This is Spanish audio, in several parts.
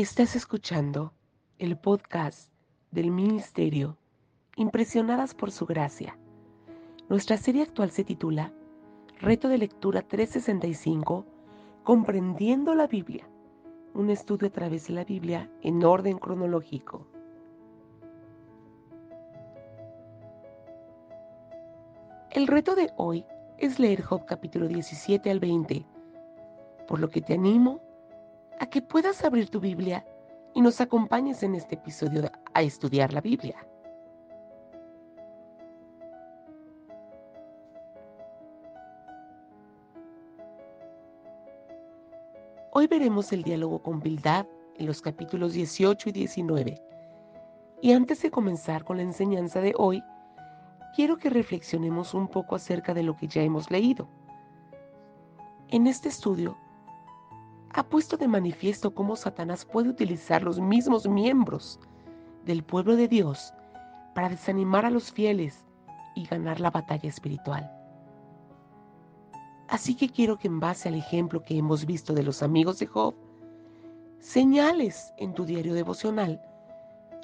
Estás escuchando el podcast del Ministerio Impresionadas por Su Gracia. Nuestra serie actual se titula Reto de Lectura 365, Comprendiendo la Biblia, un estudio a través de la Biblia en orden cronológico. El reto de hoy es leer Job capítulo 17 al 20, por lo que te animo a que puedas abrir tu Biblia y nos acompañes en este episodio a estudiar la Biblia. Hoy veremos el diálogo con Bildad en los capítulos 18 y 19. Y antes de comenzar con la enseñanza de hoy, quiero que reflexionemos un poco acerca de lo que ya hemos leído. En este estudio ha puesto de manifiesto cómo Satanás puede utilizar los mismos miembros del pueblo de Dios para desanimar a los fieles y ganar la batalla espiritual. Así que quiero que en base al ejemplo que hemos visto de los amigos de Job, señales en tu diario devocional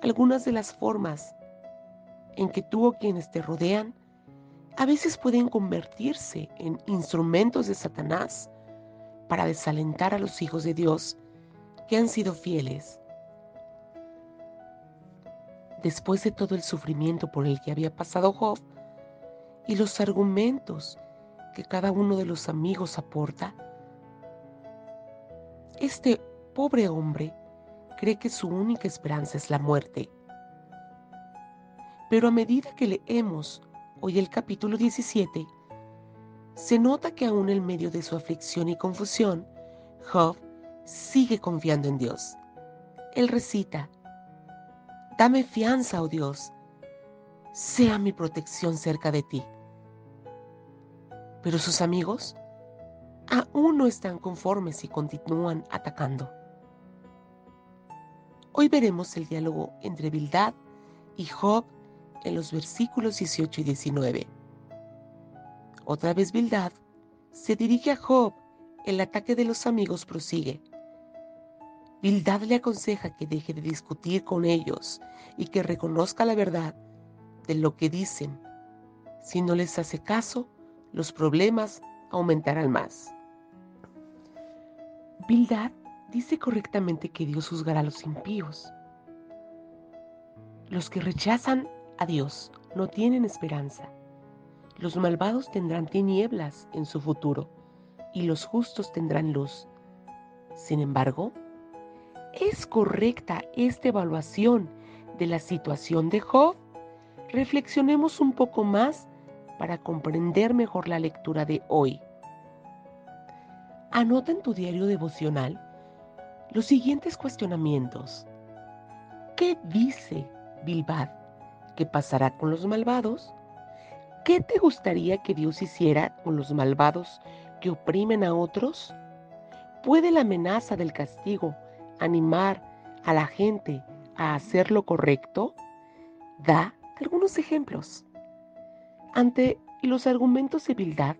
algunas de las formas en que tú o quienes te rodean a veces pueden convertirse en instrumentos de Satanás para desalentar a los hijos de Dios que han sido fieles. Después de todo el sufrimiento por el que había pasado Job y los argumentos que cada uno de los amigos aporta, este pobre hombre cree que su única esperanza es la muerte. Pero a medida que leemos hoy el capítulo 17, se nota que aún en medio de su aflicción y confusión, Job sigue confiando en Dios. Él recita, Dame fianza, oh Dios, sea mi protección cerca de ti. Pero sus amigos aún no están conformes y continúan atacando. Hoy veremos el diálogo entre Bildad y Job en los versículos 18 y 19. Otra vez Bildad se dirige a Job. El ataque de los amigos prosigue. Bildad le aconseja que deje de discutir con ellos y que reconozca la verdad de lo que dicen. Si no les hace caso, los problemas aumentarán más. Bildad dice correctamente que Dios juzgará a los impíos. Los que rechazan a Dios no tienen esperanza. Los malvados tendrán tinieblas en su futuro y los justos tendrán luz. Sin embargo, ¿es correcta esta evaluación de la situación de Job? Reflexionemos un poco más para comprender mejor la lectura de hoy. Anota en tu diario devocional los siguientes cuestionamientos. ¿Qué dice Bilbad? ¿Qué pasará con los malvados? ¿Qué te gustaría que Dios hiciera con los malvados que oprimen a otros? ¿Puede la amenaza del castigo animar a la gente a hacer lo correcto? Da algunos ejemplos. Ante los argumentos de Bildad,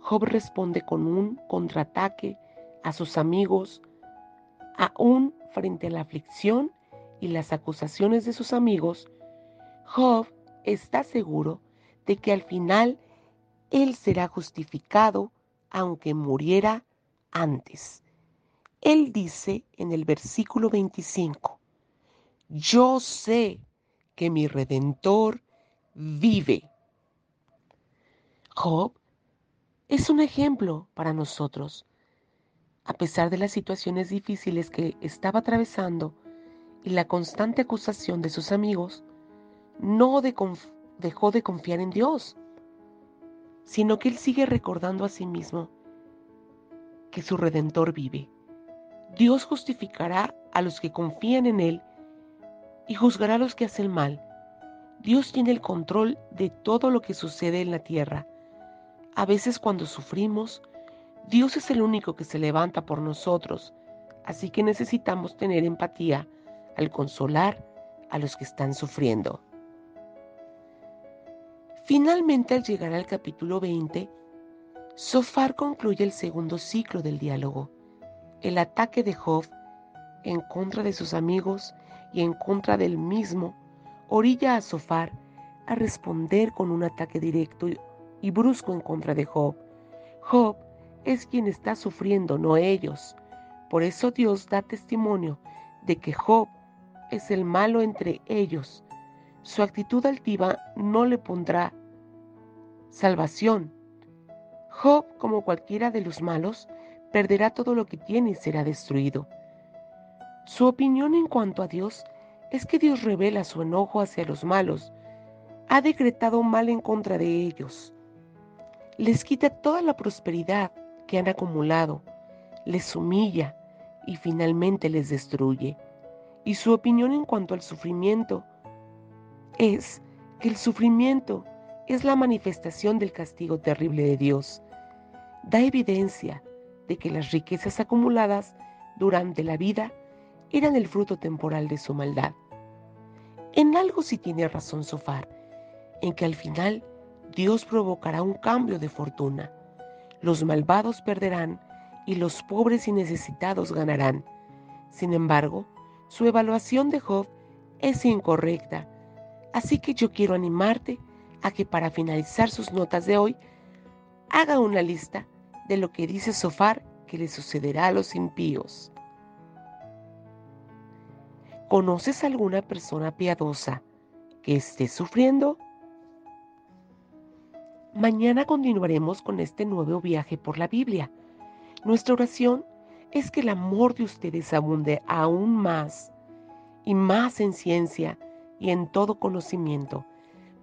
Job responde con un contraataque a sus amigos, aún frente a la aflicción y las acusaciones de sus amigos, Job está seguro de que al final Él será justificado aunque muriera antes. Él dice en el versículo 25, yo sé que mi redentor vive. Job es un ejemplo para nosotros. A pesar de las situaciones difíciles que estaba atravesando y la constante acusación de sus amigos, no de dejó de confiar en Dios, sino que él sigue recordando a sí mismo que su redentor vive. Dios justificará a los que confían en Él y juzgará a los que hacen mal. Dios tiene el control de todo lo que sucede en la tierra. A veces cuando sufrimos, Dios es el único que se levanta por nosotros, así que necesitamos tener empatía al consolar a los que están sufriendo. Finalmente, al llegar al capítulo 20, Sofar concluye el segundo ciclo del diálogo, el ataque de Job en contra de sus amigos y en contra del mismo, orilla a Sofar a responder con un ataque directo y brusco en contra de Job. Job es quien está sufriendo, no ellos. Por eso Dios da testimonio de que Job es el malo entre ellos. Su actitud altiva no le pondrá salvación. Job, como cualquiera de los malos, perderá todo lo que tiene y será destruido. Su opinión en cuanto a Dios es que Dios revela su enojo hacia los malos, ha decretado mal en contra de ellos, les quita toda la prosperidad que han acumulado, les humilla y finalmente les destruye. Y su opinión en cuanto al sufrimiento es que el sufrimiento es la manifestación del castigo terrible de Dios. Da evidencia de que las riquezas acumuladas durante la vida eran el fruto temporal de su maldad. En algo sí tiene razón Sofar, en que al final Dios provocará un cambio de fortuna. Los malvados perderán y los pobres y necesitados ganarán. Sin embargo, su evaluación de Job es incorrecta, así que yo quiero animarte a que para finalizar sus notas de hoy, haga una lista de lo que dice Sofar que le sucederá a los impíos. ¿Conoces alguna persona piadosa que esté sufriendo? Mañana continuaremos con este nuevo viaje por la Biblia. Nuestra oración es que el amor de ustedes abunde aún más y más en ciencia y en todo conocimiento,